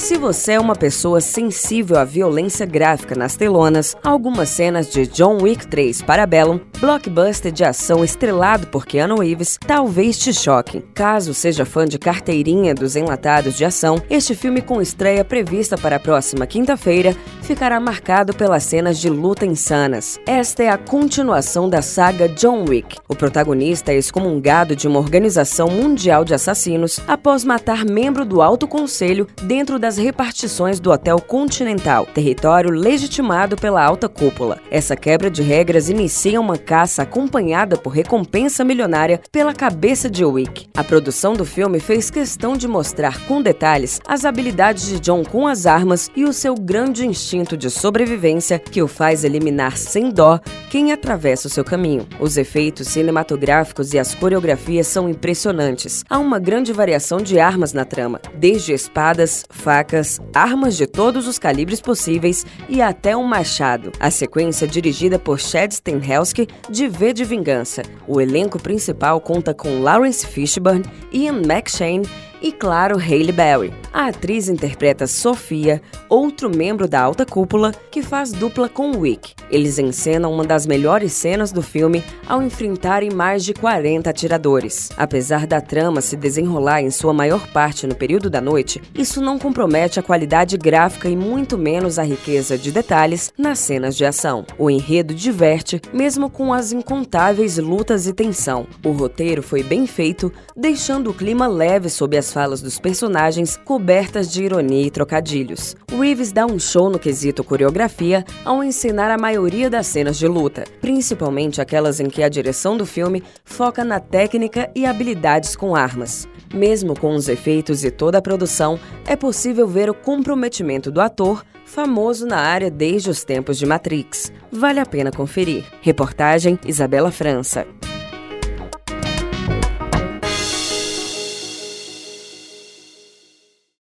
Se você é uma pessoa sensível à violência gráfica nas telonas, algumas cenas de John Wick 3 Parabellum, blockbuster de ação estrelado por Keanu Reeves, talvez te choquem. Caso seja fã de carteirinha dos enlatados de ação, este filme com estreia prevista para a próxima quinta-feira ficará marcado pelas cenas de luta insanas. Esta é a continuação da saga John Wick. O protagonista é excomungado de uma organização mundial de assassinos após matar membro do Alto Conselho dentro das repartições do Hotel Continental, território legitimado pela alta cúpula. Essa quebra de regras inicia uma caça acompanhada por recompensa milionária pela cabeça de Wick. A produção do filme fez questão de mostrar com detalhes as habilidades de John com as armas e o seu grande instinto de sobrevivência que o faz eliminar sem dó quem atravessa o seu caminho. Os efeitos cinematográficos e as coreografias são impressionantes. Há uma grande variação de armas na trama, desde espadas, facas, armas de todos os calibres possíveis e até um machado. A sequência é dirigida por Chad Stahelski de V de Vingança. O elenco principal conta com Lawrence Fishburne, Ian McShane e, claro, Hailey Berry. A atriz interpreta Sofia, outro membro da alta cúpula, que faz dupla com Wick. Eles encenam uma das melhores cenas do filme ao enfrentarem mais de 40 atiradores. Apesar da trama se desenrolar em sua maior parte no período da noite, isso não compromete a qualidade gráfica e muito menos a riqueza de detalhes nas cenas de ação. O enredo diverte, mesmo com as incontáveis lutas e tensão. O roteiro foi bem feito, deixando o clima leve sob as falas dos personagens cobertas de ironia e trocadilhos. Reeves dá um show no quesito coreografia ao ensinar a maioria das cenas de luta, principalmente aquelas em que a direção do filme foca na técnica e habilidades com armas. Mesmo com os efeitos e toda a produção, é possível ver o comprometimento do ator, famoso na área desde os tempos de Matrix. Vale a pena conferir. Reportagem Isabela França.